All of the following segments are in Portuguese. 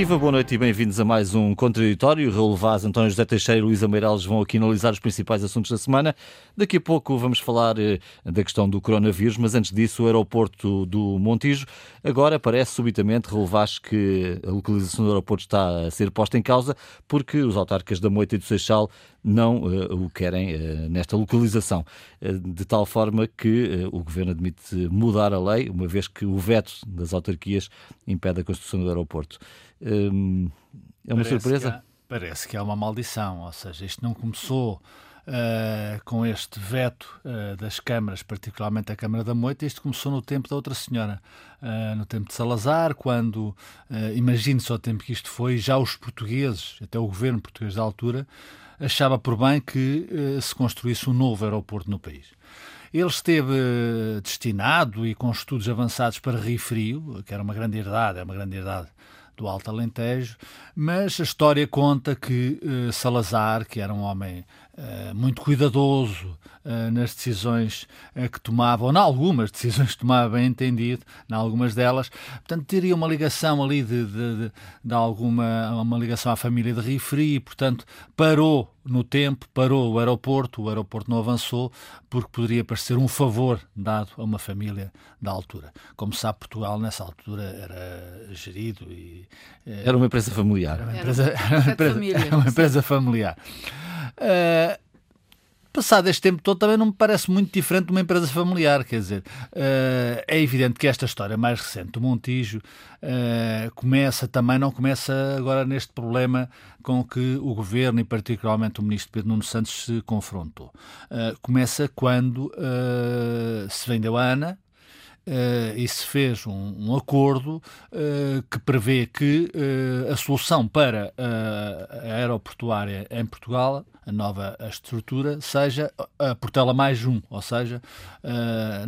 Viva, boa noite e bem-vindos a mais um Contraditório. Raul Vaz, António José Teixeira e Luísa Meireles vão aqui analisar os principais assuntos da semana. Daqui a pouco vamos falar eh, da questão do coronavírus, mas antes disso, o aeroporto do Montijo. Agora parece subitamente, Raul Vaz, que a localização do aeroporto está a ser posta em causa porque os autarcas da Moita e do Seixal não uh, o querem uh, nesta localização, uh, de tal forma que o Governo admite mudar a lei, uma vez que o veto das autarquias impede a construção do aeroporto. Hum, é uma parece surpresa? Que há, parece que é uma maldição, ou seja, isto não começou Uh, com este veto uh, das câmaras, particularmente a Câmara da Moita, isto começou no tempo da outra senhora, uh, no tempo de Salazar, quando, imagine-se o tempo que isto foi, já os portugueses, até o governo português da altura, achava por bem que se construísse um novo aeroporto no país. Ele esteve destinado e com estudos avançados para Rio Frio, que era uma grande herdade, é uma grande herdade do Alto Alentejo, mas a história conta que uh, Salazar, que era um homem muito cuidadoso uh, nas decisões que tomava, ou em algumas decisões que tomava, bem entendido, em algumas delas, portanto teria uma ligação ali de, de, de, de alguma uma ligação à família de Rifri, portanto parou no tempo, parou o aeroporto, o aeroporto não avançou, porque poderia parecer um favor dado a uma família da altura. Como sabe, Portugal nessa altura era gerido e... Eh, era uma empresa familiar. Era uma empresa, era uma empresa, era uma empresa familiar. Uh, passado este tempo todo, também não me parece muito diferente de uma empresa familiar. Quer dizer, uh, é evidente que esta história mais recente do Montijo uh, começa também, não começa agora neste problema com que o governo e particularmente o ministro Pedro Nuno Santos se confrontou. Uh, começa quando se vendeu a ANA, Uh, e se fez um, um acordo uh, que prevê que uh, a solução para a aeroportuária em Portugal, a nova estrutura, seja a Portela mais um, ou seja,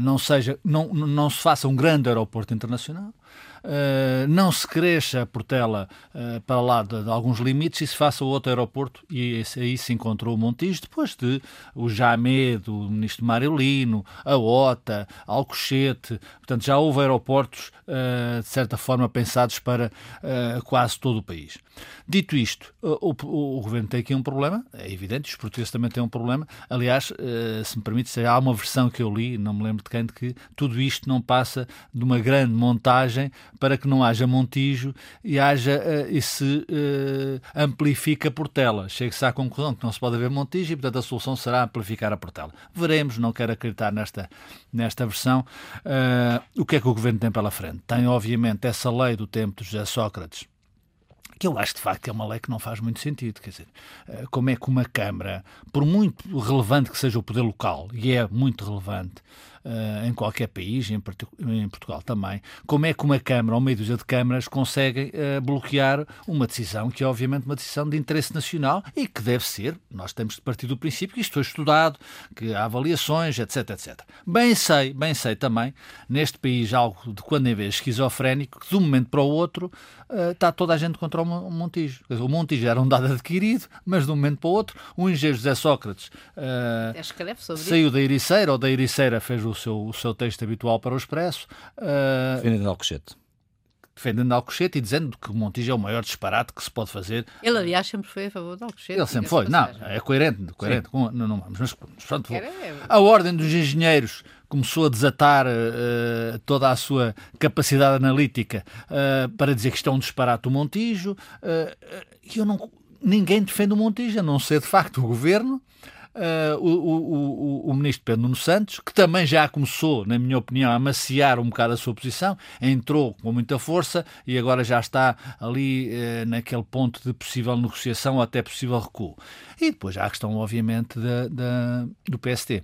não, seja não, não se faça um grande aeroporto internacional, uh, não se cresça a Portela uh, para lá de, de, alguns limites e se faça outro aeroporto e esse, aí se encontrou o Montijo, depois de o Jamé, do ministro Marilino, a OTA, Alcochete, portanto já houve aeroportos uh, de certa forma pensados para quase todo o país. Dito isto, o, o, o, governo tem aqui um problema, é evidente, os portugueses também têm um problema. Aliás, se me permite, há uma versão que eu li, não me lembro de quem, de que tudo isto não passa de uma grande montagem para que não haja montijo e haja uh, e se uh, amplifica a portela. Chega-se à conclusão que não se pode haver montijo e, portanto, a solução será amplificar a portela. Veremos, não quero acreditar nesta, nesta versão. Uh, o que é que o governo tem pela frente? Tem, obviamente, essa lei do tempo de José Sócrates, que eu acho de facto que é uma lei que não faz muito sentido. Quer dizer, como é que uma Câmara, por muito relevante que seja o poder local, e é muito relevante, uh, em qualquer país, em, em, Portugal também, como é que uma Câmara ou meia dúzia de câmaras conseguem uh, bloquear uma decisão que é obviamente uma decisão de interesse nacional e que deve ser, nós temos de partir do princípio que isto foi estudado, que há avaliações, etc, etc. Bem sei, bem sei também, neste país algo de quando em vez esquizofrénico, que de um momento para o outro está toda a gente contra o Montijo. o Montijo era um dado adquirido, mas de um momento para o outro, o engenheiro José Sócrates uh, saiu da Ericeira, ou da Ericeira fez o seu, o seu texto habitual para o Expresso. Uh, defendendo Alcochete. Defendendo Alcochete e dizendo que o Montijo é o maior disparate que se pode fazer. Ele, aliás, sempre foi a favor de Alcochete. Ele sempre foi. Não, é coerente. coerente com, não, não, mas, pronto, a Ordem dos Engenheiros começou a desatar uh, toda a sua capacidade analítica uh, para dizer que isto é um disparate do Montijo. E eu não, ninguém defende o Montijo, a não ser, de facto, o Governo uh, o, o, o, ministro Pedro Nuno Santos, que também já começou, na minha opinião, a amaciar um bocado a sua posição, entrou com muita força e agora já está ali uh, naquele ponto de possível negociação ou até possível recuo. E depois há a questão, obviamente, da, da, do PST.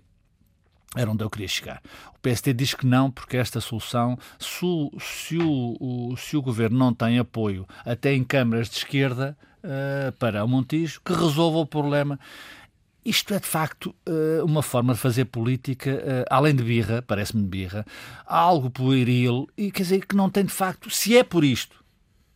Era onde eu queria chegar. O PST diz que não, porque esta solução, se o, o, se o governo não tem apoio até em câmaras de esquerda uh, para o Montijo, que resolva o problema. Isto é, de facto, eh, uma forma de fazer política, eh, além de birra, parece-me birra, algo pueril, e quer dizer que não tem, de facto, se é por isto,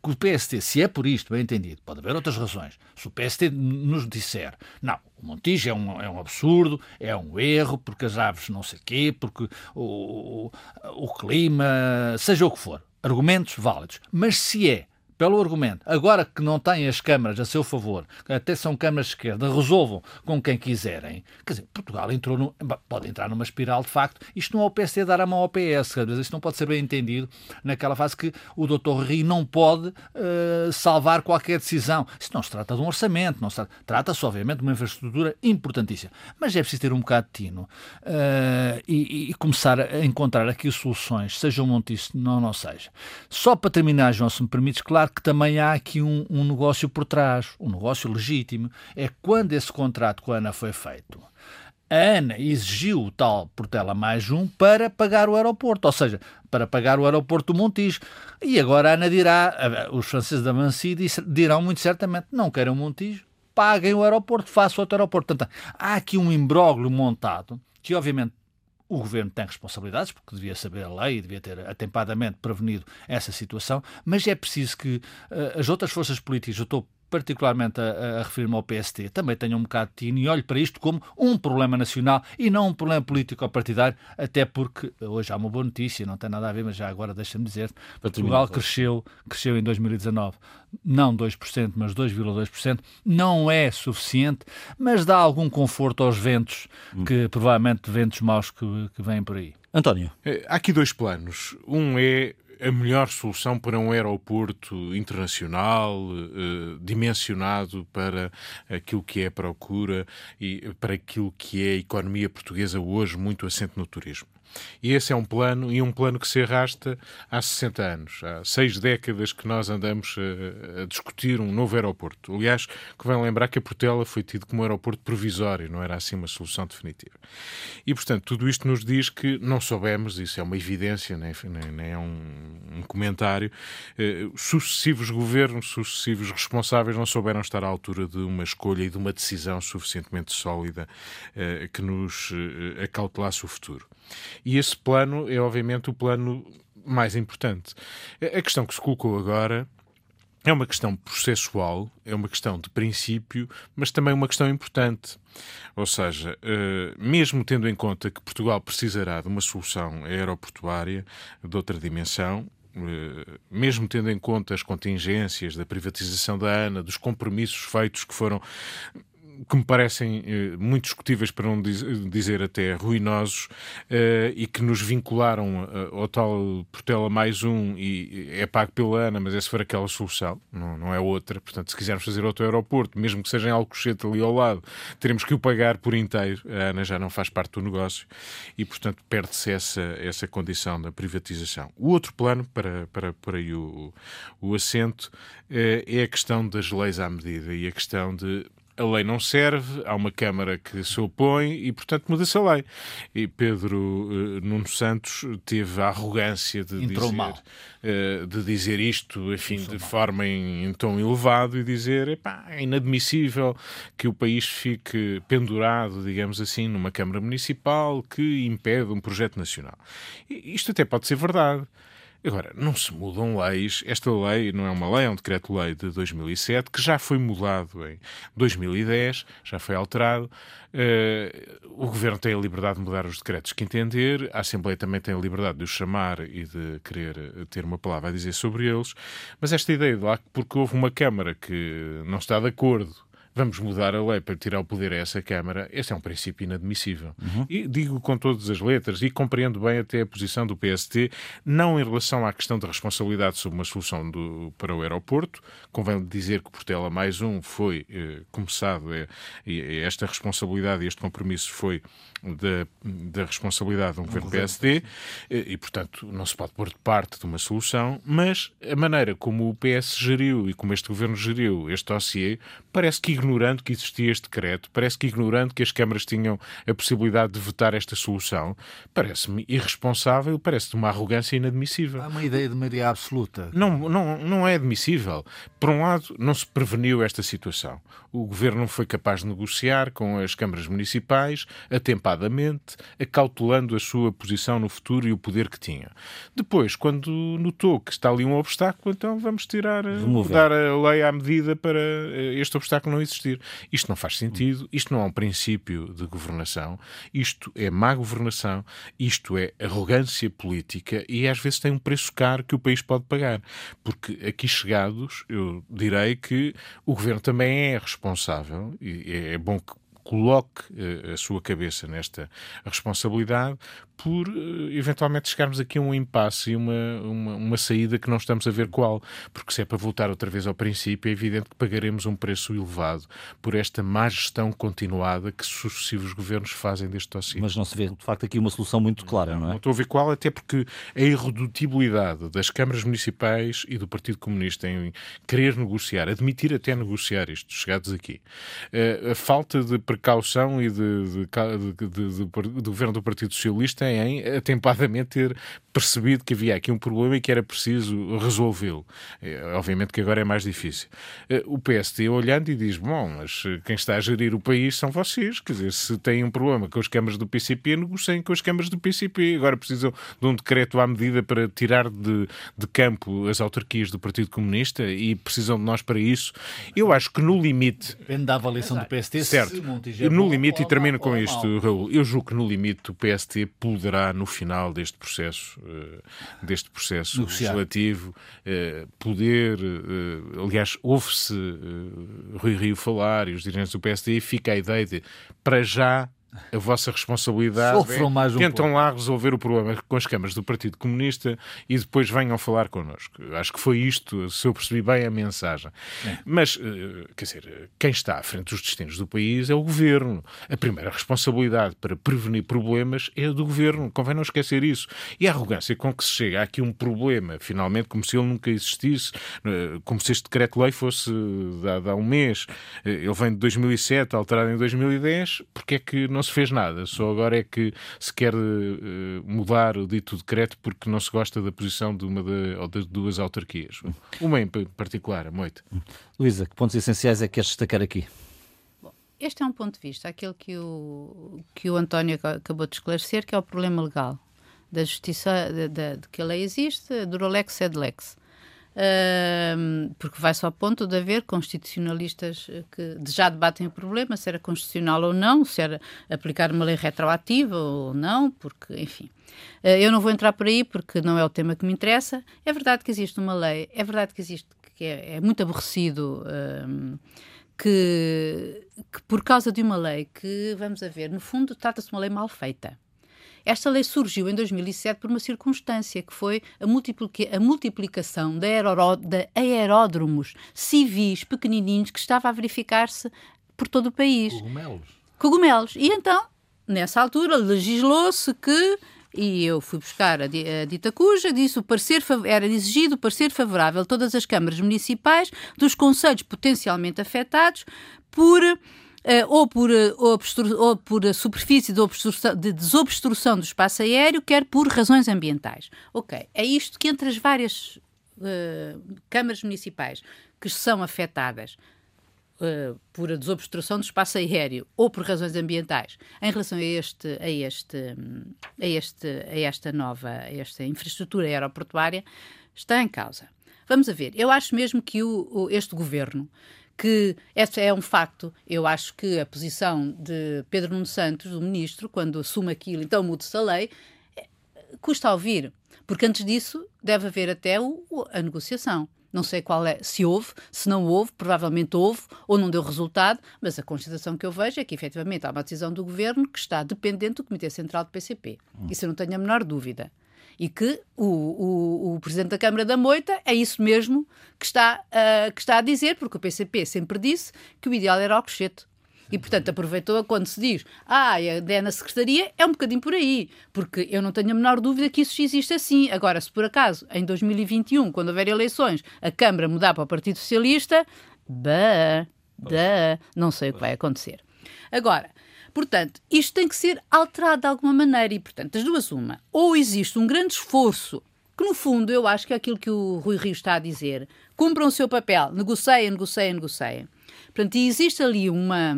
que o PST, se é por isto, bem entendido, pode haver outras razões. Se o PST nos disser, não, o Montijo é um, é um absurdo, é um erro, porque as aves não sei quê, porque o, o, o clima, seja o que for, argumentos válidos. Mas se é pelo argumento, agora que não têm as câmaras a seu favor, até são câmaras de esquerda, resolvam com quem quiserem. Quer dizer, Portugal entrou no, pode entrar numa espiral de facto. Isto não é o PSD dar a mão ao PS, vezes isto não pode ser bem entendido naquela fase que o Dr. Rio não pode uh, salvar qualquer decisão. Isto não se trata de um orçamento, não se trata-se, obviamente, de uma infraestrutura importantíssima. Mas é preciso ter um bocado de tino uh, e, e, começar a encontrar aqui soluções, seja um monte isso, não, não seja. Só para terminar, João, se me permites, claro que também há aqui um, um negócio por trás, um negócio legítimo. É quando esse contrato com a ANA foi feito a ANA exigiu o tal Portela mais um para pagar o aeroporto, ou seja, para pagar o aeroporto do Montijo. E agora a ANA dirá, os franceses da Vinci dirão muito certamente, não querem o Montijo, paguem o aeroporto, façam outro aeroporto. Portanto, há aqui um imbróglio montado que, obviamente, o governo tem responsabilidades, porque devia saber a lei e devia ter atempadamente prevenido essa situação, mas é preciso que uh, as outras forças políticas, eu estou particularmente a, a referir-me ao PST, também tenha um bocado de tino e olhe para isto como um problema nacional e não um problema político ou partidário, até porque hoje há uma boa notícia, não tem nada a ver, mas já agora deixa-me dizer, Portugal cresceu, cresceu em 2019, não 2%, mas 2,2%, não é suficiente, mas dá algum conforto aos ventos, hum. que provavelmente ventos maus que, que vêm por aí. António. É, há aqui dois planos. Um é a melhor solução para um aeroporto internacional, eh, dimensionado para aquilo que é a procura e para aquilo que é a economia portuguesa hoje, muito assente no turismo. E esse é um plano, e um plano que se arrasta há 60 anos. Há seis décadas que nós andamos a, a discutir um novo aeroporto. Aliás, que vem lembrar que a Portela foi tido como um aeroporto provisório, não era assim uma solução definitiva. E, portanto, tudo isto nos diz que não soubemos, isso é uma evidência, nem, nem, nem é um, um comentário, eh, sucessivos governos, sucessivos responsáveis não souberam estar à altura de uma escolha e de uma decisão suficientemente sólida eh, que nos eh, acautelasse o futuro. E esse plano é, obviamente, o plano mais importante. A questão que se colocou agora é uma questão processual, é uma questão de princípio, mas também uma questão importante. Ou seja, eh, mesmo tendo em conta que Portugal precisará de uma solução aeroportuária de outra dimensão, eh, mesmo tendo em conta as contingências da privatização da ANA, dos compromissos feitos que foram que me parecem eh, muito discutíveis, para não dizer até ruinosos, eh, e que nos vincularam eh, ao tal Portela mais um e é pago pela ANA, mas essa for aquela solução, não, não é outra. Portanto, se quisermos fazer outro aeroporto, mesmo que seja em Alcochete ali ao lado, teremos que o pagar por inteiro. A ANA já não faz parte do negócio e, portanto, perde-se essa, essa condição da privatização. O outro plano, para, para por aí o, o assento, é a questão das leis à medida e a questão de a lei não serve, há uma Câmara que se opõe e, portanto, muda-se a lei. E Pedro uh, Nuno Santos teve a arrogância de dizer, uh, de dizer isto, enfim, de forma em, em, tom elevado e dizer epá, é inadmissível que o país fique pendurado, digamos assim, numa Câmara Municipal que impede um projeto nacional. E isto até pode ser verdade. Agora, não se mudam leis. Esta lei não é uma lei, é um decreto-lei de 2007 que já foi mudado em 2010, já foi alterado. Uh, o Governo tem a liberdade de mudar os decretos que entender, a Assembleia também tem a liberdade de os chamar e de querer ter uma palavra a dizer sobre eles. Mas esta ideia de lá, porque houve uma Câmara que não está de acordo vamos mudar a lei para tirar o poder a essa Câmara, esse é um princípio inadmissível. Uhum. E digo com todas as letras e compreendo bem até a posição do PST, não em relação à questão da responsabilidade sobre uma solução do, para o aeroporto, convém dizer que Portela mais um foi eh, começado, eh, esta responsabilidade e este compromisso foi da, da responsabilidade de um governo PSD e, portanto, não se pode pôr de parte de uma solução, mas a maneira como o PS geriu e como este governo geriu este dossiê parece que ignorando que existia este decreto, parece que ignorando que as câmaras tinham a possibilidade de votar esta solução, parece-me irresponsável, parece de uma arrogância inadmissível. Há uma ideia de maioria absoluta. Não, não, não é admissível. Por um lado, não se preveniu esta situação. O governo não foi capaz de negociar com as câmaras municipais, atempadamente, acautelando a sua posição no futuro e o poder que tinha. Depois, quando notou que está ali um obstáculo, então vamos tirar, Remover. dar a lei à medida para este obstáculo não existir. Isto não faz sentido, isto não é um princípio de governação, isto é má governação, isto é arrogância política e às vezes tem um preço caro que o país pode pagar. Porque aqui chegados, eu direi que o governo também é responsável, e é bom que coloque uh, a sua cabeça nesta responsabilidade por uh, eventualmente chegarmos aqui a um impasse e uma, uma, uma, saída que não estamos a ver qual. Porque se é para voltar outra vez ao princípio, é evidente que pagaremos um preço elevado por esta má gestão continuada que sucessivos governos fazem deste dossiê. Mas não se vê, de facto, aqui uma solução muito clara, não, é? Não estou a ver qual, até porque a irredutibilidade das câmaras municipais e do Partido Comunista em querer negociar, admitir até negociar isto, chegados aqui, uh, a falta de precaução e de, de, de, do governo do Partido Socialista em atempadamente ter percebido que havia aqui um problema e que era preciso resolvê-lo. É, obviamente que agora é mais difícil. Eh, o PST olhando e diz: Bom, mas quem está a gerir o país são vocês. Quer dizer, se têm um problema com as câmaras do PCP, negociem com as câmaras do PCP. Agora precisam de um decreto à medida para tirar de, de campo as autarquias do Partido Comunista e precisam de nós para isso. Eu acho que no limite. Depende da avaliação do PST, certo. No limite, e termino com isto, Raul, eu julgo que no limite o PST poderá, no final deste processo, eh, deste processo Negociar. legislativo, eh, poder, eh, aliás, ouve-se Rui Rio falar e os dirigentes do PSD, e fica a ideia de, para já, a vossa responsabilidade Sofram é, mais um tentam pouco. lá resolver o problema com as câmaras do Partido Comunista e depois venham falar connosco. Acho que foi isto, se eu percebi bem a mensagem. É. Mas, eh, quer dizer, quem está à frente dos destinos do país é o Governo. A primeira responsabilidade para prevenir problemas é a do Governo. Convém não esquecer isso. E a arrogância com que se chega a aqui um problema, finalmente, como se ele nunca existisse, eh, como se este decreto-lei fosse dado há um mês. Eh, ele vem de 2007, alterado em 2010, porque é que não não se fez nada, só agora é que se quer uh, mudar o dito decreto porque não se gosta da posição de uma de, ou de duas autarquias. Uma em particular, a Moita. Luísa, que pontos essenciais é que queres destacar aqui? este é um ponto de vista, aquele que o, que o António acabou de esclarecer, que é o problema legal da justiça, de, de, de que a lei existe, durolex sed lex porque vai-se ao ponto de haver constitucionalistas que já debatem o problema, se era constitucional ou não, se era aplicar uma lei retroativa ou não, porque, enfim. Uh, eu não vou entrar por aí porque não é o tema que me interessa. É verdade que existe uma lei, é verdade que existe, que é, é muito aborrecido. que, que por causa de uma lei que, vamos a ver, no fundo trata-se de uma lei mal feita. Esta lei surgiu em 2007 por uma circunstância, que foi a, multiplica a multiplicação de, aeródromos civis pequenininhos que estava a verificar-se por todo o país. Cogumelos. Cogumelos. E então, nessa altura, legislou-se que e eu fui buscar a, dita cuja, disse o parecer era exigido o parecer favorável de todas as câmaras municipais dos conselhos potencialmente afetados por ou, por, uh, ou por a superfície de, de, desobstrução do espaço aéreo, quer por razões ambientais. Ok, é isto que entre as várias uh, câmaras municipais que são afetadas por a desobstrução do espaço aéreo ou por razões ambientais em relação a este a este a este a esta nova a esta infraestrutura aeroportuária está em causa. Vamos a ver. Eu acho mesmo que o, o, este governo que esse é um facto. Eu acho que a posição de Pedro Nuno Santos, do ministro, quando assume aquilo, então muda-se a lei, custa a ouvir. Porque antes disso deve haver até o, a negociação. Não sei qual é, se houve, se não houve, provavelmente houve ou não deu resultado, mas a constatação que eu vejo é que efetivamente há uma decisão do governo que está dependente do Comitê Central do PCP. Hum. Isso eu não tenho a menor dúvida e que o, o, o, Presidente da Câmara da Moita é isso mesmo que está, uh, que está a dizer, porque o PCP sempre disse que o ideal era o Cochete. E, portanto, aproveitou quando se diz ah, é na Secretaria, é um bocadinho por aí, porque eu não tenho a menor dúvida que isso existe assim. Agora, se por acaso, em 2021, quando houver eleições, a Câmara mudar para o Partido Socialista, bah, bah, não sei o que vai acontecer. Agora, Portanto, isto tem que ser alterado de alguma maneira e, portanto, das duas uma. Ou existe um grande esforço, que no fundo eu acho que é aquilo que o Rui Rio está a dizer, cumpram o seu papel, negociem, negociem, negociem. Portanto, existe ali uma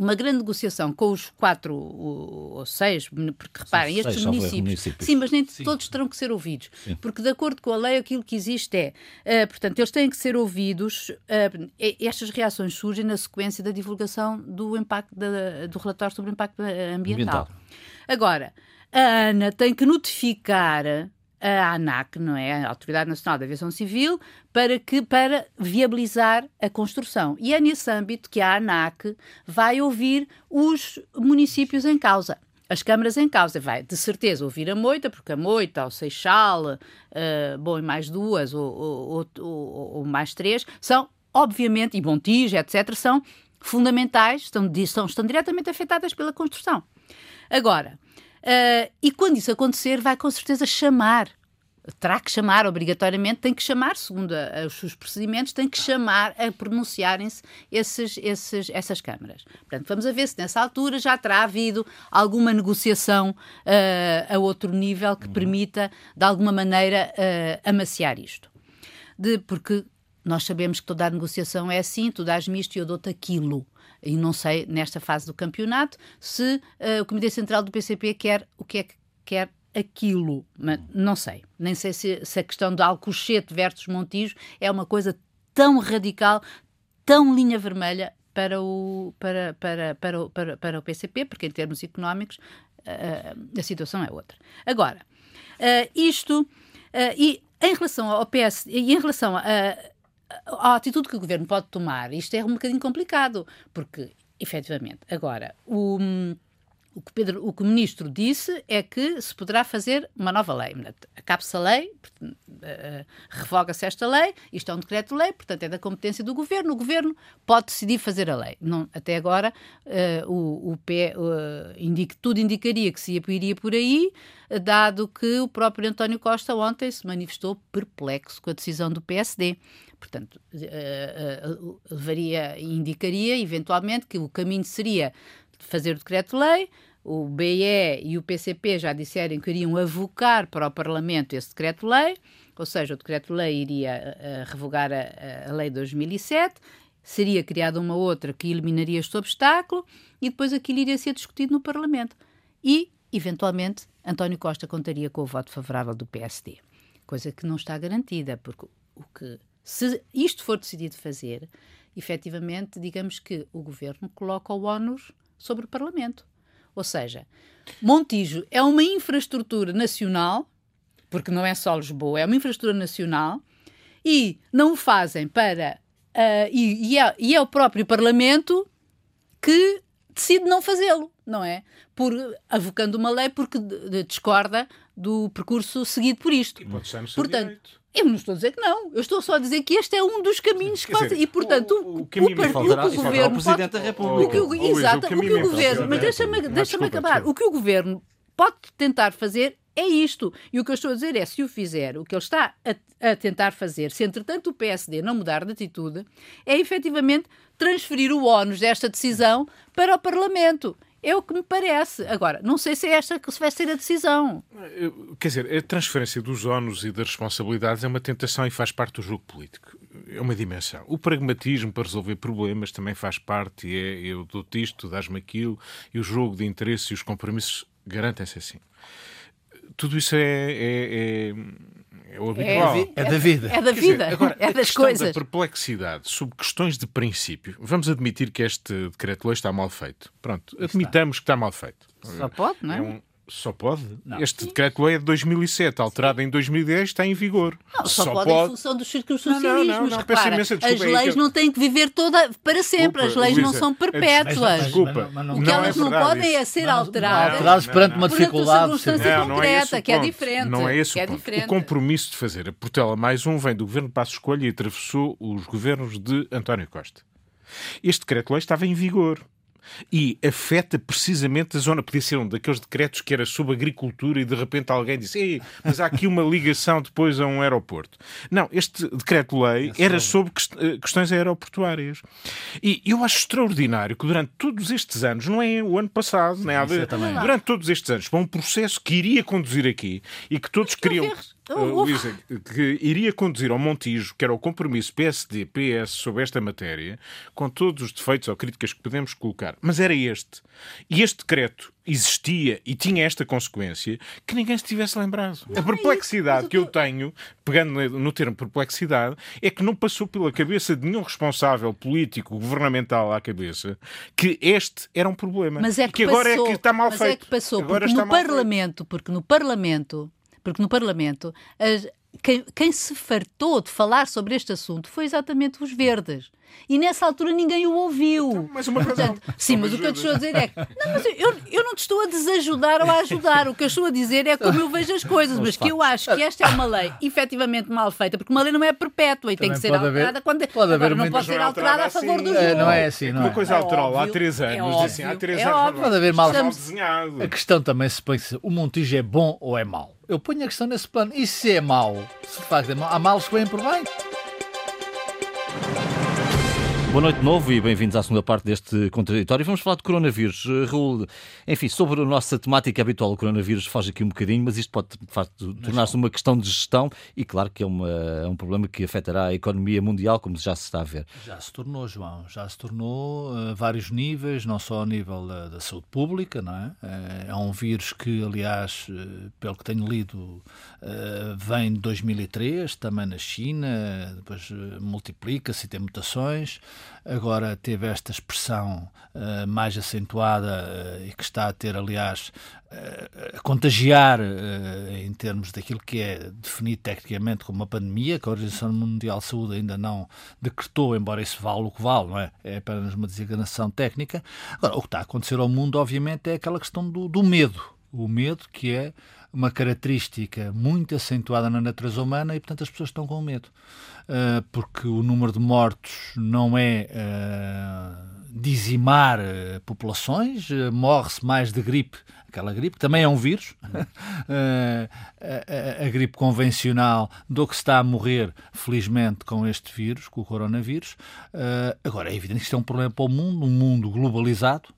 uma grande negociação com os quatro ou seis, porque reparem, estes seis, municípios, municípios, Sim, mas nem sim. todos terão que ser ouvidos. Sim. Porque, de acordo com a lei, aquilo que existe é, uh, portanto, eles têm que ser ouvidos. Uh, estas reações surgem na sequência da divulgação do impacto da, do relatório sobre o impacto ambiental. ambiental. Agora, a ANA tem que notificar a ANAC, não é? A Autoridade Nacional de Aviação Civil, para, que, para viabilizar a construção. E é nesse âmbito que a ANAC vai ouvir os municípios em causa. As câmaras em causa vai, de certeza, ouvir a Moita, porque a Moita, o Seixal, uh, bom, e mais duas, ou, ou, ou, ou, mais três, são, obviamente, e Montijo, etc., são fundamentais, estão, estão, estão diretamente afetadas pela construção. Agora, Uh, e quando isso acontecer, vai com certeza chamar. Terá que chamar, obrigatoriamente, tem que chamar, segundo a, a, os seus procedimentos, tem que chamar a pronunciarem-se esses, esses, essas câmaras. Portanto, vamos a ver se nessa altura já terá havido alguma negociação uh, a outro nível que uhum. permita, de alguma maneira, uh, amaciar isto. De, porque nós sabemos que toda a negociação é assim, tu dás-me isto e eu dou-te aquilo. E não sei, nesta fase do campeonato, se uh, o Comitê Central do PCP quer o que é que quer aquilo. Mas não sei. Nem sei se, se a questão do Alcochete versus Montijo é uma coisa tão radical, tão linha vermelha para o, para, para, para, para, para o PCP, porque em termos económicos uh, a situação é outra. Agora, uh, isto, uh, e em relação ao PS, e em relação a, a atitude que o governo pode tomar, isto é um bocadinho complicado, porque, efetivamente, agora, o, o, que, Pedro, o que o ministro disse é que se poderá fazer uma nova lei. Acabe-se a lei, uh, revoga-se esta lei, isto é um decreto-lei, portanto é da competência do governo, o governo pode decidir fazer a lei. Não, até agora, uh, o, o uh, indica, tudo indicaria que se iria por aí, dado que o próprio António Costa ontem se manifestou perplexo com a decisão do PSD. Portanto, uh, levaria, indicaria eventualmente que o caminho seria fazer o decreto-lei, o BE e o PCP já disseram que iriam avocar para o Parlamento esse decreto-lei, ou seja, o decreto-lei iria uh, revogar a, a lei de 2007, seria criada uma outra que eliminaria este obstáculo e depois aquilo iria ser discutido no Parlamento. E, eventualmente, António Costa contaria com o voto favorável do PSD. Coisa que não está garantida, porque o que se isto for decidido fazer, efetivamente, digamos que o governo coloca o ónus sobre o Parlamento. Ou seja, Montijo é uma infraestrutura nacional, porque não é só Lisboa, é uma infraestrutura nacional, e não o fazem para. Uh, e, e, é, e é o próprio Parlamento que decide não fazê-lo, não é? Por avocando uma lei porque discorda do percurso seguido por isto. E pode estar no seu Portanto, direito. Eu não estou a dizer que não. Eu estou só a dizer que este é um dos caminhos que fazem. E, portanto, o, o, o, caminho, o, faltará, o, governo. O Presidente pode, da República. O que, exato, o, que o governo. Mas deixa-me deixa acabar. O que o governo pode tentar fazer é isto. E o que eu estou a dizer é: se o fizer, o que ele está a, a tentar fazer, se entretanto o PSD não mudar de atitude, é efetivamente transferir o ónus desta decisão para o Parlamento. É o que me parece. Agora, não sei se é esta que vai ser a decisão. Quer dizer, a transferência dos ónus e das responsabilidades é uma tentação e faz parte do jogo político. É uma dimensão. O pragmatismo para resolver problemas também faz parte. E é eu dou-te isto, dás-me aquilo, e o jogo de interesses e os compromissos garantem-se assim. Tudo isso é, é, é é o habitual. É, é da vida. É da vida. Dizer, agora, é das coisas. da perplexidade sobre questões de princípio. Vamos admitir que este decreto-lei está mal feito. Pronto, admitamos está. que está mal feito. Só pode, não é? é um, só pode? Não. Este decreto-lei é de 2007, alterado Sim. em 2010, está em vigor. Não, só, só pode, pode, em função dos círculos socialismos. Não, não, não, Repara, imensa, desculpa, as leis não têm que viver toda para sempre, desculpa, as leis não são perpétuas. Desculpa, o que elas não, podem é ser alteradas. Alteradas perante uma dificuldade. circunstância concreta, que é diferente. Não é esse o ponto. O compromisso de fazer a Portela mais um vem do governo Passo Escolha e atravessou os governos de António Costa. Este decreto-lei estava em vigor e afeta precisamente a zona. Podia ser um daqueles decretos que era sobre agricultura e de repente alguém disse: Ei, mas há aqui uma ligação depois a um aeroporto. Não, este decreto-lei é era sobre eh, questões aeroportuárias. E eu acho extraordinário que durante todos estes anos, não é o ano passado, nem há de, durante todos estes anos, para um processo que iria conduzir aqui e que todos queriam uh, Luísa, que iria conduzir ao Montijo, que era o compromisso PSD-PS sobre esta matéria, com todos os defeitos ou críticas que podemos colocar. Mas era este. E este decreto existia e tinha esta consequência que ninguém se tivesse lembrado. Não a perplexidade é que eu tenho, pegando no termo perplexidade, é que não passou pela cabeça de nenhum responsável político, governamental à cabeça, que este era um problema. Mas é que, que agora passou, é que está mal mas feito. É que passou, agora porque no Parlamento, feito. porque no Parlamento, porque no Parlamento, as, quem, quem, se fartou de falar sobre este assunto foi exatamente os verdes. E nessa altura ninguém o ouviu. Então, mas uma Portanto, sim, mas o que eu te estou a dizer é que não, mas eu, eu não te estou a desajudar ou a ajudar. O que eu estou a dizer é como eu vejo as coisas, mas que eu acho que esta é uma lei efetivamente mal feita, porque uma lei não é perpétua e Também tem que ser alterada haver, quando pode haver não pode ser alterada a favor assim, do jogo. É, não é assim, não é? Uma coisa é alterou há três anos, é óbvio, assim, há três é anos óbvio. pode haver mal, mal desenhado. A questão também se põe se o Montijo é bom ou é mau. Eu ponho a questão nesse plano. E se é mau? Se de facto é mau, há males que vêm por bem. Boa noite de novo e bem-vindos à segunda parte deste contraditório. Vamos falar de coronavírus. Eh, Raul, enfim, sobre a nossa temática habitual, o coronavírus foge aqui um bocadinho, mas isto pode, tornar-se uma questão de gestão e, claro, que é, uma, é um problema que afetará a economia mundial, como já se está a ver. Já se tornou, João, já se tornou a uh, vários níveis, não só ao nível da, da, saúde pública, não é? Eh, é um vírus que, aliás, pelo que tenho lido, vem de 2003, também na China, depois multiplica-se e tem mutações agora teve esta expressão uh, mais acentuada uh, e que está a ter, aliás, uh, a contagiar em termos daquilo que é definido tecnicamente como uma pandemia, que a Organização Mundial de Saúde ainda não decretou, embora isso vale o que vale, não é? É apenas uma designação técnica. Agora, o que está a acontecer ao mundo, obviamente, é aquela questão do, do medo. O medo que é uma característica muito acentuada na natureza humana e, portanto, as pessoas estão com medo. Uh, porque o número de mortos não é uh, dizimar uh, populações, morre-se mais de gripe, aquela gripe, também é um vírus, a, a, a, gripe convencional, do que se está a morrer, felizmente, com este vírus, com o coronavírus. agora, é evidente que isto é um problema para o mundo, um mundo globalizado,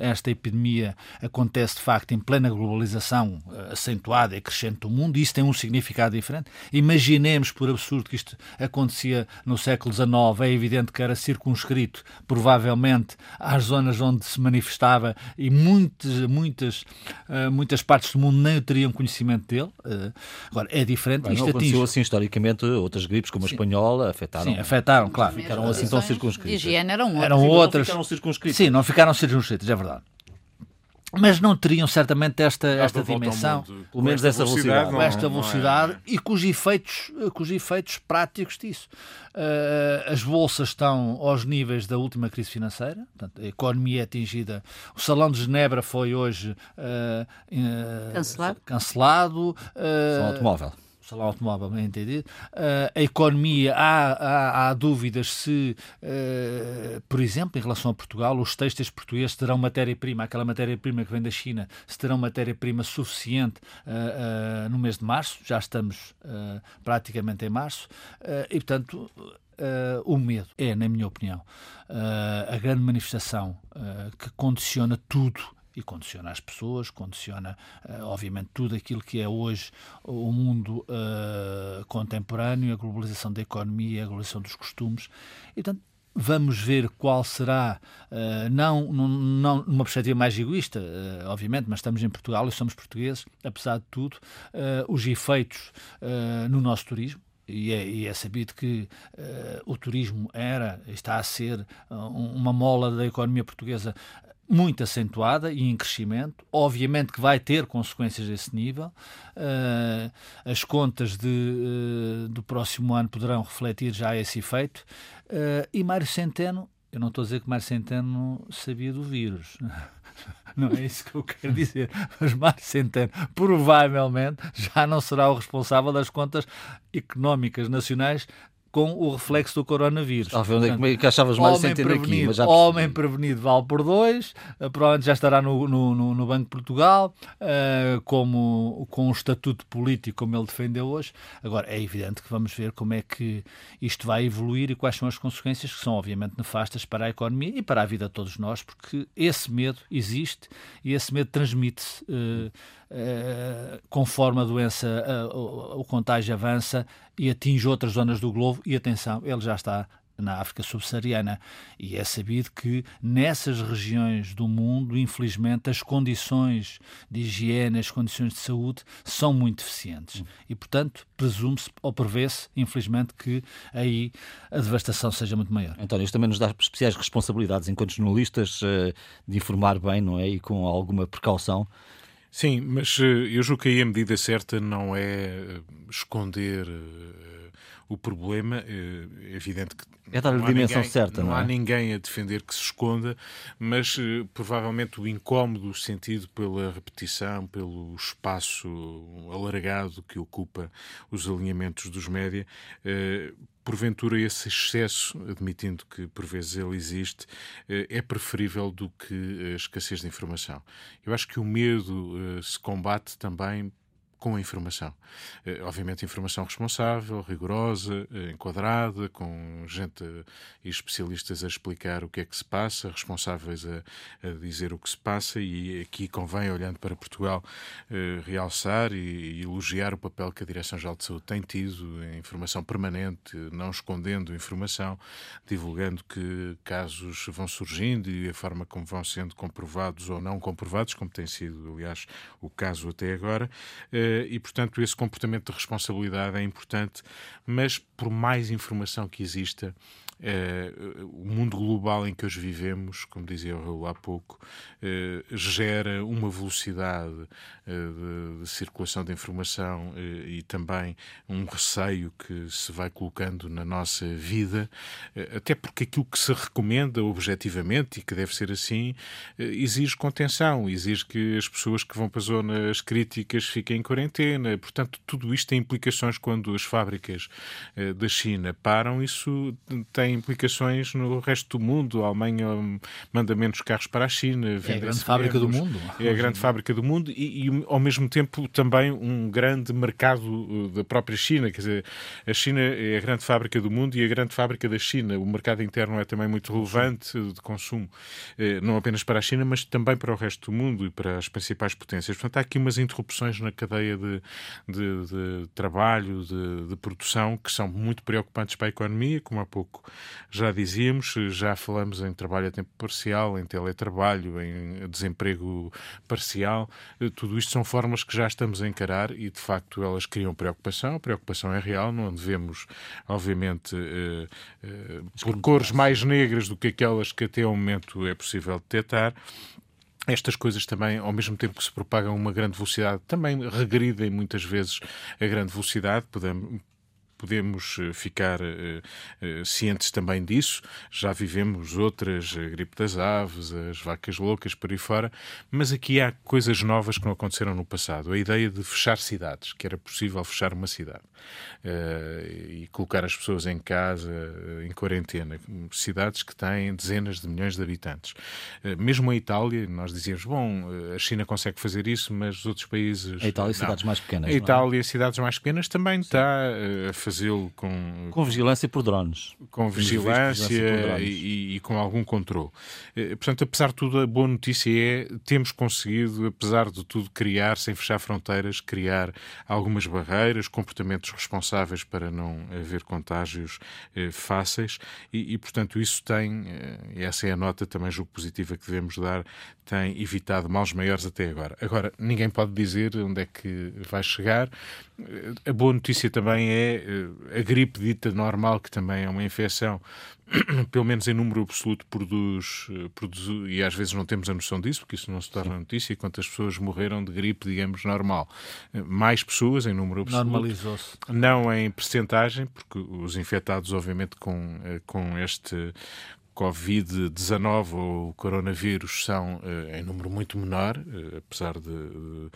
esta epidemia acontece de facto em plena globalização eh, acentuada e crescente do mundo, e isso tem um significado diferente. Imaginemos, por absurdo, que isto acontecia no século XIX, é evidente que era circunscrito, provavelmente, às zonas onde se manifestava e muitas, muitas, eh, muitas partes do mundo nem teriam conhecimento dele. Agora, é diferente. Bem, isto não aconteceu atinge... assim historicamente, outras gripes, como a espanhola, afetaram. Sim, afetaram, claro. Ficaram assim tão circunscritas. Higiene eram outras. Eram outras. Não ficaram circunscritas. Sim, não ficaram circunscritas é verdade. Mas não teriam certamente esta, esta dimensão, pelo menos essa velocidade, com esta velocidade é... e cujos efeitos, cujos efeitos práticos disso. Uh, as bolsas estão aos níveis da última crise financeira, portanto, a economia é atingida. O Salão de Genebra foi hoje uh, uh, cancelado. cancelado Salão automóvel salão automóvel, bem entendido. Uh, a economia, há, há, há dúvidas se, uh, por exemplo, em relação a Portugal, os textos portugueses terão matéria-prima, aquela matéria-prima que vem da China, se terão matéria-prima suficiente uh, no mês de março, já estamos praticamente em março, e portanto. o medo é, na minha opinião, a grande manifestação que condiciona tudo e condiciona as pessoas, condiciona, uh, obviamente, tudo aquilo que é hoje o mundo uh, contemporâneo, a globalização da economia, a globalização dos costumes. E, portanto, vamos ver qual será, uh, não, não numa perspectiva mais egoísta, uh, obviamente, mas estamos em Portugal e somos portugueses, apesar de tudo, os efeitos no nosso turismo. E é, e é sabido que o turismo era, está a ser uma mola da economia portuguesa muito acentuada e em crescimento. Obviamente que vai ter consequências desse nível. Uh, as contas de, uh, do próximo ano poderão refletir já esse efeito. Uh, e Mário Centeno, eu não estou a dizer que Mário Centeno sabia do vírus. Não é isso que eu quero dizer. Mas Mário Centeno provavelmente já não será o responsável das contas económicas nacionais com o reflexo do coronavírus. Ah, onde é que achavas mais homem prevenido, aqui, mas já homem prevenido vale por dois, uh, provavelmente já estará no, no, no, Banco de Portugal, uh, como, com o estatuto político como ele defendeu hoje. Agora, é evidente que vamos ver como é que isto vai evoluir e quais são as consequências que são, obviamente, nefastas para a economia e para a vida de todos nós, porque esse medo existe e esse medo transmite-se. Uh, Uh, conforme a doença, o, contágio avança e atinge outras zonas do globo, e atenção, ele já está na África subsaariana. E é sabido que nessas regiões do mundo, infelizmente, as condições de higiene, as condições de saúde são muito deficientes. E, portanto, presume-se ou prevê-se, infelizmente, que aí a devastação seja muito maior. António, isto também nos dá especiais responsabilidades enquanto jornalistas eh, de informar bem, não é? E com alguma precaução Sim, mas eh, eu julgo que aí a medida certa não é eh, esconder eh, o problema. É evidente que. É dar a dimensão ninguém, certa, não, não é? há ninguém a defender que se esconda, mas provavelmente o incómodo sentido pela repetição, pelo espaço alargado que ocupa os alinhamentos dos média, porventura esse excesso, admitindo que por vezes ele existe, eh, é preferível do que a escassez de informação. Eu acho que o medo eh, se combate também com a informação. Eh, obviamente, informação responsável, rigorosa, eh, enquadrada, com gente e especialistas a explicar o que é que se passa, responsáveis a, a dizer o que se passa, e aqui convém, olhando para Portugal, eh, realçar e, e, elogiar o papel que a Direção-Geral de Saúde tem tido em informação permanente, não escondendo informação, divulgando que casos vão surgindo e a forma como vão sendo comprovados ou não comprovados, como tem sido, aliás, o caso até agora e, portanto, esse comportamento de responsabilidade é importante, mas por mais informação que exista, Uh, o mundo global em que hoje vivemos, como dizia o Raul há pouco, uh, gera uma velocidade uh, de, de, circulação de informação e também um receio que se vai colocando na nossa vida, até porque aquilo que se recomenda objetivamente e que deve ser assim, exige contenção, exige que as pessoas que vão para zonas críticas fiquem em quarentena. Portanto, tudo isto tem implicações quando as fábricas da China param, isso tem tem implicações no resto do mundo. A Alemanha manda menos carros para a China. É a grande fábrica do mundo. É a grande fábrica do mundo e, e, ao mesmo tempo, também um grande mercado uh, da própria China. Quer dizer, a China é a grande fábrica do mundo e a grande fábrica da China. O mercado interno é também muito relevante de consumo, eh, não apenas para a China, mas também para o resto do mundo e para as principais potências. Portanto, há aqui umas interrupções na cadeia de, de, de trabalho, de, de produção, que são muito preocupantes para a economia, como há pouco já dizíamos, já falamos em trabalho a tempo parcial, em teletrabalho, em desemprego parcial. Tudo isto são formas que já estamos a encarar e, de facto, elas criam preocupação. A preocupação é real, não devemos, obviamente, eh, eh, por cores mais negras do que aquelas que até ao momento é possível detectar estas coisas também, ao mesmo tempo que se propagam a uma grande velocidade, também regridem muitas vezes a grande velocidade. Podemos, podemos eh, ficar uh, uh, cientes também disso. Já vivemos outras, a gripe das aves, as vacas loucas por aí fora, mas aqui há coisas novas que não aconteceram no passado. A ideia de fechar cidades, que era possível fechar uma cidade e colocar as pessoas em casa, em quarentena. Cidades que têm dezenas de milhões de habitantes. mesmo a Itália, nós dizíamos, bom, a China consegue fazer isso, mas os outros países. A Itália, não. cidades mais pequenas. A é? Itália, é? cidades mais pequenas, também está a fazê-lo com, com vigilância por drones. Com vigilância e, e, com algum controle. Eh, portanto, apesar de tudo, a boa notícia é temos conseguido, apesar de tudo, criar, sem fechar fronteiras, criar algumas barreiras, comportamentos responsáveis para não haver contágios eh, fáceis e, e, portanto, isso tem, eh, e essa é a nota também julgo positiva que devemos dar, tem evitado males maiores até agora. Agora, ninguém pode dizer onde é que vai chegar. A boa notícia também é a gripe dita normal, que também é uma infecção, pelo menos em número absoluto, produz, produz, e às vezes não temos a noção disso, porque isso não se torna notícia, quantas pessoas morreram de gripe, digamos, normal. Mais pessoas em número absoluto. Normalizou-se. Não em percentagem, porque os infectados, obviamente, com, com este Covid-19 ou o coronavírus são em número muito menor, apesar de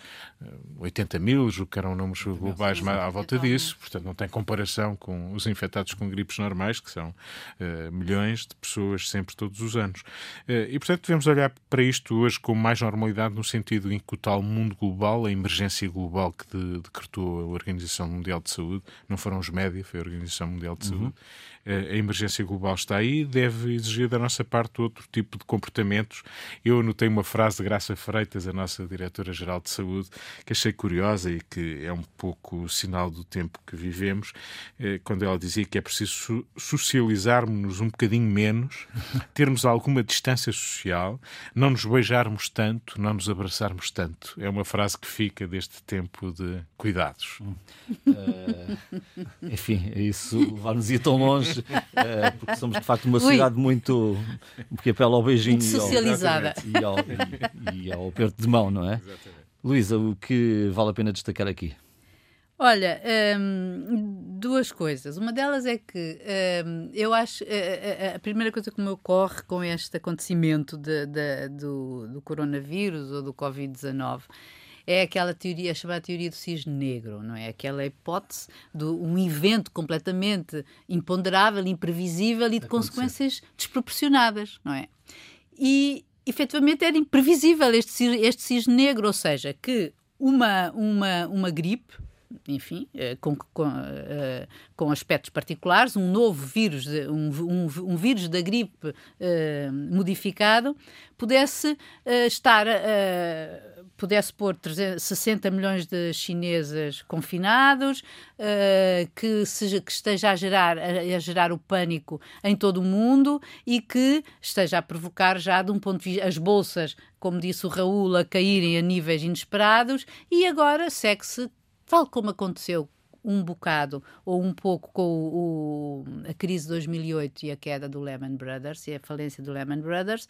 80 mil, julgo que eram números globais à volta disso, portanto não tem comparação com os infectados com gripes normais, que são milhões de pessoas sempre todos os anos. e portanto devemos olhar para isto hoje com mais normalidade no sentido em que o tal mundo global, a emergência global que de, decretou a Organização Mundial de Saúde, não foram os média, foi a Organização Mundial de Saúde, uhum a emergência global está aí, deve exigir da nossa parte outro tipo de comportamentos. Eu anotei uma frase de Graça Freitas, a nossa Diretora-Geral de Saúde, que achei curiosa e que é um pouco sinal do tempo que vivemos, eh, quando ela dizia que é preciso socializarmos-nos um bocadinho menos, termos alguma distância social, não nos beijarmos tanto, não nos abraçarmos tanto. É uma frase que fica deste tempo de cuidados. Uh, enfim, isso levar-nos ir tão longe é, porque somos de facto uma sociedade muito que apela ao beijinho muito socializada. E ao, e, ao, e ao aperto de mão, não é? Luísa, o que vale a pena destacar aqui? Olha, hum, duas coisas. Uma delas é que hum, eu acho a, eh, a, eh, a, primeira coisa que me ocorre com este acontecimento de, de, do, do coronavírus ou do Covid-19 é aquela teoria chamada teoria do cisne negro, não é? Aquela hipótese de um evento completamente imponderável, imprevisível e de consequências desproporcionadas, não é? E efetivamente era imprevisível este, este cisne negro, ou seja, que uma, uma, uma gripe enfim, eh, com, com, uh, com aspectos particulares, um novo vírus, um, um, um vírus da gripe uh, modificado, pudesse uh, estar, pudesse pôr 300, 60 milhões de chinesas confinados, que, seja, que esteja a gerar, a, a, gerar o pânico em todo o mundo e que esteja a provocar já, de um ponto de vista, as bolsas, como disse o Raul, a caírem a níveis inesperados e agora segue-se tal como aconteceu um bocado ou um pouco com o, o, a crise de 2008 e a queda do Lehman Brothers e a falência do Lehman Brothers,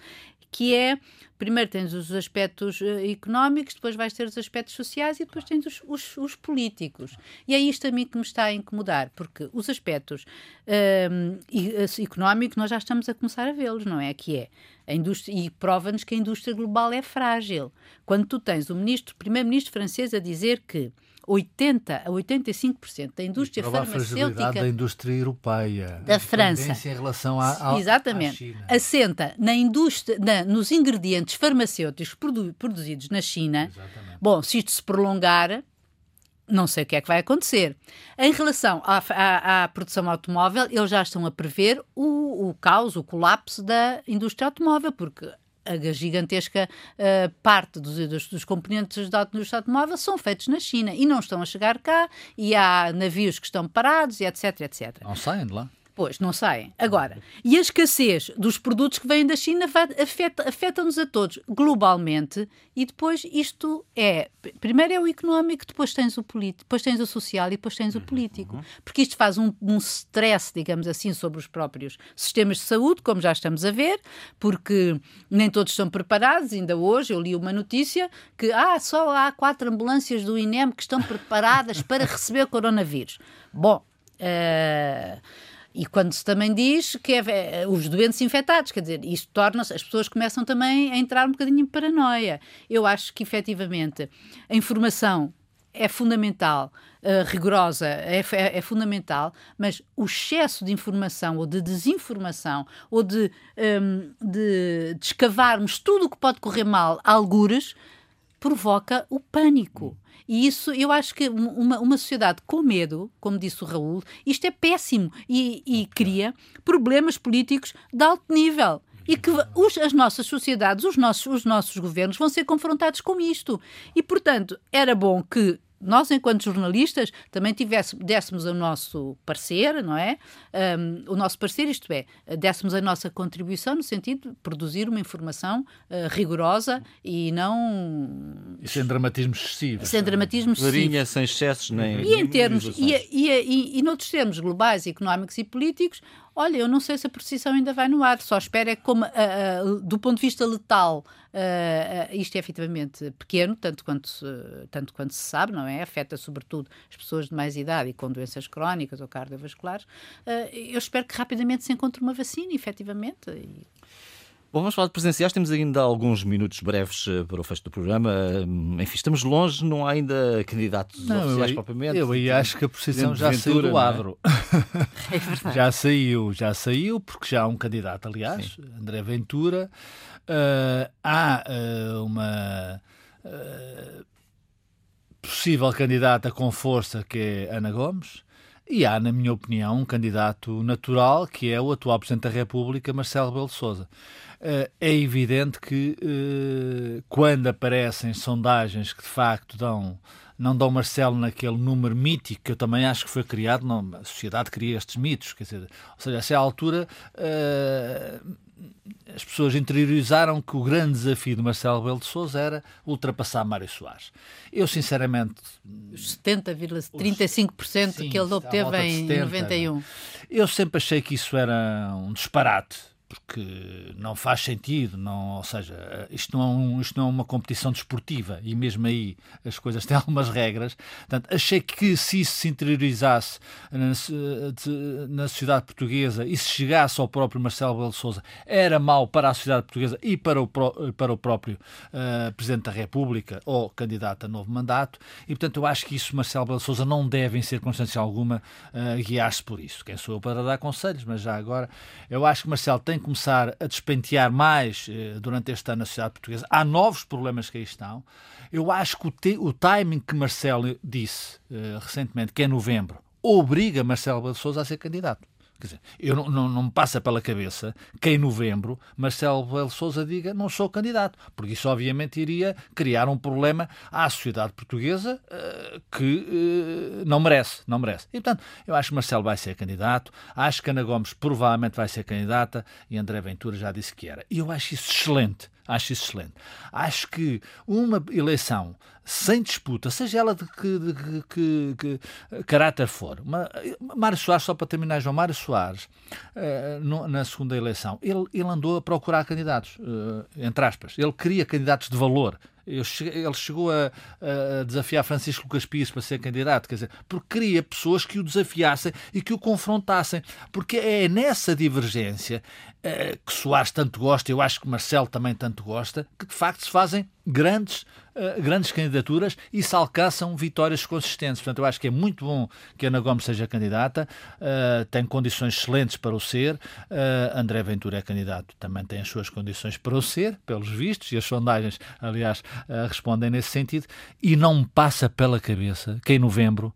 que é, primeiro tens os aspectos uh, económicos, depois vais ter os aspectos sociais e depois tens os, os, os, políticos. E é isto a mim que me está a incomodar, porque os aspectos uh, económicos nós já estamos a começar a vê-los, não é? Que é a indústria, e prova-nos que a indústria global é frágil. Quando tu tens o ministro, primeiro-ministro francês a dizer que 80 a 85% da indústria farmacêutica da indústria europeia da França em relação à, à exatamente à assenta na indústria na, nos ingredientes farmacêuticos produ, produzidos na China exatamente. bom se isto se prolongar não sei o que é que vai acontecer. Em relação à, à, à produção automóvel, eles já estão a prever o, o caos, o colapso da indústria automóvel, porque a gigantesca uh, parte dos, dos, dos, componentes da indústria automóvel são feitos na China e não estão a chegar cá e há navios que estão parados e etc, etc. Não saem de lá. Pois, não saem. Agora, e a escassez dos produtos que vêm da China afeta-nos afeta a todos globalmente e depois isto é, primeiro é o económico, depois tens o político, depois tens o social e depois tens o político. Uhum. Porque isto faz um, um stress, digamos assim, sobre os próprios sistemas de saúde, como já estamos a ver, porque nem todos estão preparados. Ainda hoje eu li uma notícia que ah, só há quatro ambulâncias do INEM que estão preparadas para receber coronavírus. Bom, uh, e quando se também diz que é, é os doentes infectados, quer dizer, isto torna-se, as pessoas começam também a entrar um bocadinho em paranoia. Eu acho que efetivamente a informação é fundamental, uh, rigorosa, é, é, é, fundamental, mas o excesso de informação ou de desinformação ou de, um, de, de escavarmos tudo o que pode correr mal, algures, provoca o pânico. E isso, eu acho que uma, uma sociedade com medo, como disse o Raul, isto é péssimo e, e cria problemas políticos de alto nível. E que os, as nossas sociedades, os nossos, os nossos governos vão ser confrontados com isto. E, portanto, era bom que nós, enquanto jornalistas, também tivéssemos, dessemos o nosso parecer, não é? Um, o nosso parecer, isto é, dessemos a nossa contribuição no sentido de produzir uma informação uh, rigorosa e não. E sem dramatismo excessivo. Sem dramatismo excessivo. sem excessos nem. E em termos. E, e, e, e noutros termos globais, económicos e políticos, Olha, eu não sei se a precisão ainda vai no ar, só espero é que, como, uh, uh, do ponto de vista letal, uh, isto é efetivamente pequeno, tanto quanto, tanto quanto se sabe, não é? Afeta sobretudo as pessoas de mais idade e com doenças crónicas ou cardiovasculares. eu espero que rapidamente se encontre uma vacina, efetivamente. E... Bom, vamos falar de presenciais. Temos ainda alguns minutos breves eh, para o fecho do programa. Hum, enfim, estamos longe, não há ainda candidatos não, oficiais eu, propriamente. Eu aí acho que a posição já saiu do é? adro. É? já saiu, já saiu, porque já há um candidato, aliás, Sim. André Ventura. Uh, há uh, uma uh, possível candidata com força que é Ana Gomes. E há, na minha opinião, um candidato natural que é o atual Presidente da República, Marcelo Sousa. Eh, é evidente que eh, quando aparecem sondagens que de facto dão não dão Marcelo naquele número mítico que eu também acho que foi criado, não, a sociedade cria estes mitos, quer dizer, ou seja, a essa altura uh, as pessoas interiorizaram que o grande desafio de Marcelo Rebelo de Sousa era ultrapassar Mário Soares. Eu, sinceramente... Os 70,35% que ele obteve em 70, 91. Eu sempre achei que isso era um disparate porque não faz sentido, não, ou seja, isto não, é um, isto não é uma competição desportiva e mesmo aí as coisas têm algumas regras. Portanto, achei que se isso se interiorizasse na, na sociedade portuguesa e se chegasse ao próprio Marcelo Belo Souza, era mau para a sociedade portuguesa e para o, para o próprio uh, Presidente da República ou candidato a novo mandato. E, portanto, eu acho que isso, Marcelo Belo Souza, não deve, em circunstância alguma, uh, guiar-se por isso. Quem sou eu para dar conselhos, mas já agora, eu acho que Marcelo tem começar a despentear mais eh, durante este ano na sociedade portuguesa. Há novos problemas que aí estão. Eu acho que o, te, o timing que Marcelo disse eh, recentemente, que é novembro, obriga Marcelo Souza a ser candidato. Quer dizer, eu não, não, não, me passa pela cabeça que em novembro Marcelo Belo Souza diga não sou candidato, porque isso obviamente iria criar um problema à sociedade portuguesa uh, que uh, não merece, não merece. E portanto, eu acho que Marcelo vai ser candidato, acho que Ana Gomes provavelmente vai ser candidata e André Ventura já disse que era. E eu acho isso excelente. Acho isso excelente. Acho que uma eleição sem disputa, seja ela de que, de que, que, que caráter for, uma, Mário Soares, só para terminar, João Mário Soares, uh, no, na segunda eleição, ele, ele andou a procurar candidatos, uh, entre aspas. Ele queria candidatos de valor. Ele chegou a, a, desafiar Francisco Lucas Pires para ser candidato, quer dizer, porque queria pessoas que o desafiassem e que o confrontassem, porque é nessa divergência uh, que Soares tanto gosta, eu acho que Marcelo também tanto gosta, que de facto se fazem grandes, uh, grandes candidaturas e se alcançam vitórias consistentes. Portanto, eu acho que é muito bom que Ana Gomes seja candidata, uh, tem condições excelentes para o ser. Uh, André Ventura é candidato, também tem as suas condições para o ser, pelos vistos, e as sondagens, aliás, respondem nesse sentido. E não me passa pela cabeça que em novembro.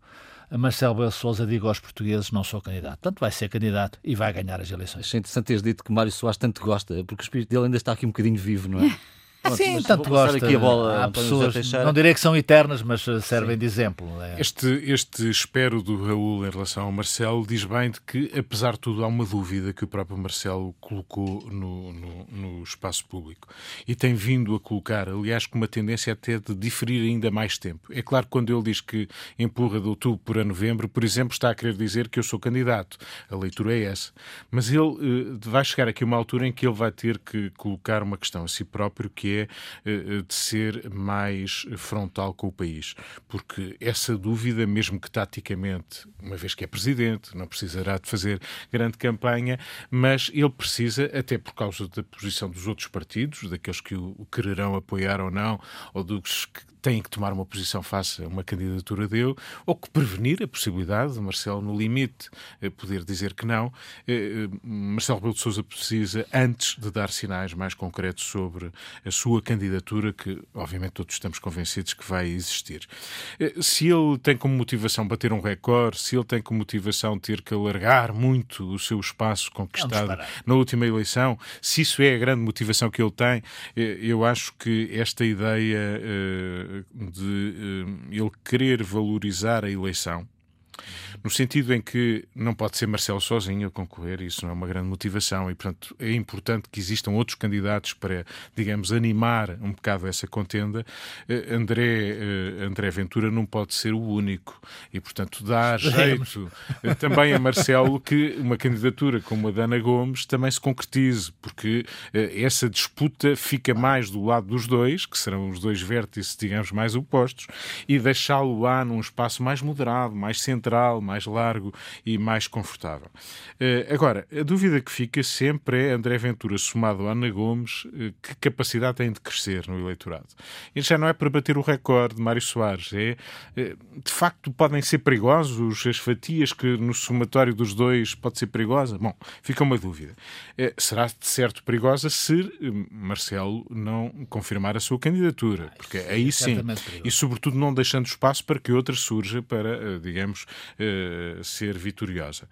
Marcelo Belo Souza diga aos portugueses não sou candidato. Portanto, vai ser candidato e vai ganhar as eleições. Achei interessante teres dito que Mário Soares tanto gosta, porque o espírito dele ainda está aqui um bocadinho vivo, não é? Sim, tanto gosta. Aqui a bola, Há pessoas, não direi que são eternas, mas eh, servem Sim. de exemplo. É. Este, este espero do Raul em relação ao Marcelo diz bem de que, apesar de tudo, há uma dúvida que o próprio Marcelo colocou no, no, no espaço público e tem vindo a colocar, aliás, com uma tendência até de diferir ainda mais tempo. É claro que quando ele diz que empurra de outubro para novembro, por exemplo, está a querer dizer que eu sou candidato. A leitura é essa. Mas ele uh, vai chegar aqui uma altura em que ele vai ter que colocar uma questão a si próprio que é é de ser mais frontal com o país. Porque essa dúvida, mesmo que taticamente, uma vez que é presidente, não precisará de fazer grande campanha, mas ele precisa, até por causa da posição dos outros partidos, daqueles que o quererão apoiar ou não, ou dos que têm que tomar uma posição face a uma candidatura dele, ou que prevenir a possibilidade de Marcelo, no limite, eh, poder dizer que não. Eh, eh, Marcelo Rebelo de Sousa precisa, antes de dar sinais mais concretos sobre a sua candidatura, que obviamente todos estamos convencidos que vai existir. Se ele tem como motivação bater um recorde, se ele tem como motivação ter que alargar muito o seu espaço conquistado na última eleição, se isso é a grande motivação que ele tem, eu acho que esta ideia de uh, ele querer valorizar a eleição no sentido em que não pode ser Marcelo sozinho a concorrer, isso não é uma grande motivação e, portanto, é importante que existam outros candidatos para, digamos, animar um bocado essa contenda. Uh, André, uh, André Ventura não pode ser o único e, portanto, dá jeito também a Marcelo que uma candidatura como a da Ana Gomes também se concretize, porque essa disputa fica mais do lado dos dois, que serão os dois vértices, digamos, mais opostos, e deixá-lo lá num espaço mais moderado, mais central, mais largo e mais confortável. Uh, agora, a dúvida que fica sempre é André Ventura somado a Ana Gomes, uh, que capacidade tem de crescer no eleitorado? Isto já não é para bater o recorde de Mário Soares, é uh, de facto podem ser perigosos as fatias que no somatório dos dois pode ser perigosa? Bom, fica uma dúvida. será de certo perigosa se Marcelo não confirmar a sua candidatura, porque aí sim, e sobretudo não deixando espaço para que outra surja para, digamos, ser vitoriosa.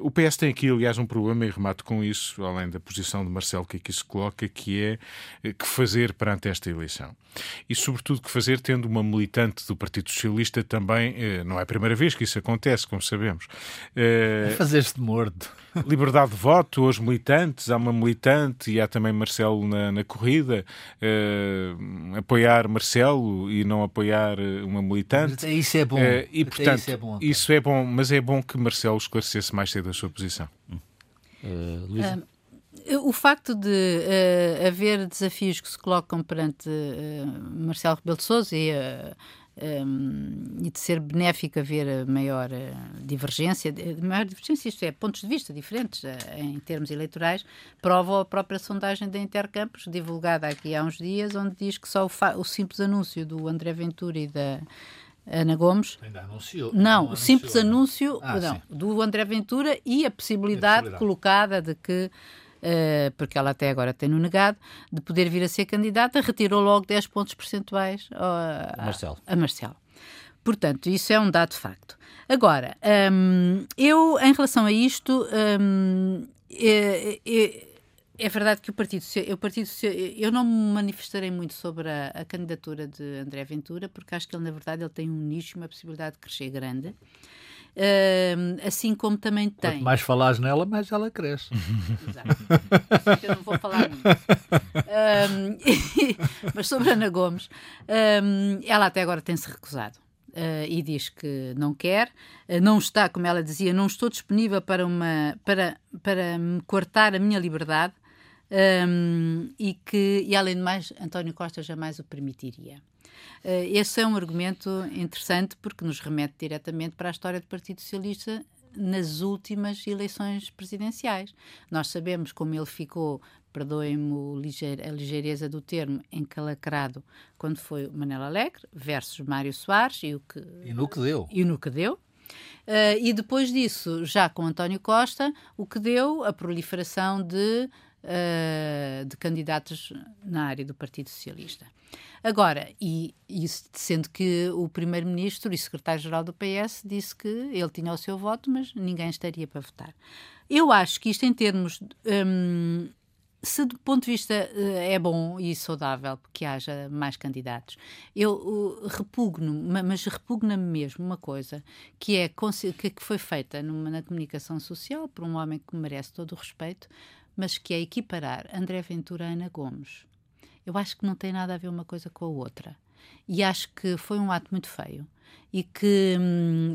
O PS tem aqui, aliás, um problema, e remato com isso, além da posição de Marcelo que aqui se coloca, que é eh, que fazer perante esta eleição. E, sobretudo, que fazer tendo uma militante do Partido Socialista também, eh, não é a primeira vez que isso acontece, como sabemos. É fazer-se de morto. Liberdade de voto aos militantes, há uma militante e há também Marcelo na, na corrida. Uh, apoiar Marcelo e não apoiar uma militante. Isso é bom. Uh, e, portanto, isso é bom, isso é bom, mas é bom que Marcelo esclarecesse mais cedo a sua posição. Uh, Luísa? O facto de uh, haver desafios que se colocam perante uh, Marcelo Rebelo de Sousa e, uh, um, e, de ser benéfico haver maior divergência, maior divergência, isto é, pontos de vista diferentes em termos eleitorais, prova a própria sondagem da Intercampos, divulgada aqui há uns dias, onde diz que só o, o simples anúncio do André Ventura e da Ana Gomes. Ainda anunciou. Não, o simples anúncio ah, não, do André Ventura e a possibilidade, a possibilidade. colocada de que, uh, porque ela até agora tem no negado, de poder vir a ser candidata, retirou logo 10 pontos percentuais a, a, Marcelo. a Marcelo. Portanto, isso é um dado facto. Agora, um, eu, em relação a isto, um, é, é, é verdade que o Partido, o Partido eu não me manifestarei muito sobre a, a, candidatura de André Ventura, porque acho que ele, na verdade, ele tem um nicho, uma possibilidade de crescer grande. Assim como também tem. Quanto mais falares nela, mais ela cresce. Exato. eu não vou falar muito. mas sobre Ana Gomes, ela até agora tem-se recusado. Uh, e diz que não quer, uh, não está, como ela dizia, não estou disponível para, uma, para, para me cortar a minha liberdade, um, e que, e além de mais, António Costa jamais o permitiria. Uh, esse é um argumento interessante porque nos remete diretamente para a história do Partido Socialista nas últimas eleições presidenciais. Nós sabemos como ele ficou, perdoem-me a ligeireza do termo, encalacrado quando foi Manela Alegre versus Mário Soares e, o que, e no que deu. E no que deu. Uh, e depois disso, já com António Costa, o que deu a proliferação de uh, de candidatos na área do Partido Socialista. Agora, e isso sendo que o primeiro-ministro e secretário-geral do PS disse que ele tinha o seu voto, mas ninguém estaria para votar. Eu acho que isto, em termos. Um, se do ponto de vista uh, é bom e saudável que haja mais candidatos, eu repugno, mas repugna-me mesmo uma coisa que é que foi feita numa, na comunicação social por um homem que merece todo o respeito, mas que é equiparar André Ventura a Ana Gomes. Eu acho que não tem nada a ver uma coisa com a outra. E acho que foi um ato muito feio. E que hum,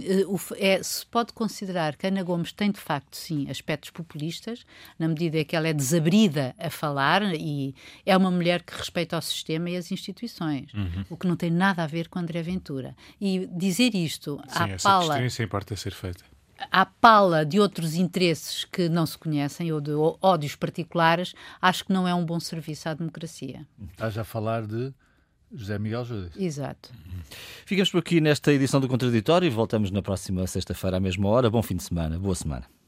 é, se pode considerar que Ana Gomes tem, de facto, sim, aspectos populistas, na medida em que ela é desabrida a falar e é uma mulher que respeita o sistema e as instituições, uhum. o que não tem nada a ver com André Ventura. E dizer isto sim, à essa pala. Essa importa ser feita à pala de outros interesses que não se conhecem ou de ódios particulares, acho que não é um bom serviço à democracia. Estás a falar de José Miguel Judas. Exato. Ficamos por aqui nesta edição do Contraditório e voltamos na próxima sexta-feira à mesma hora. Bom fim de semana. Boa semana.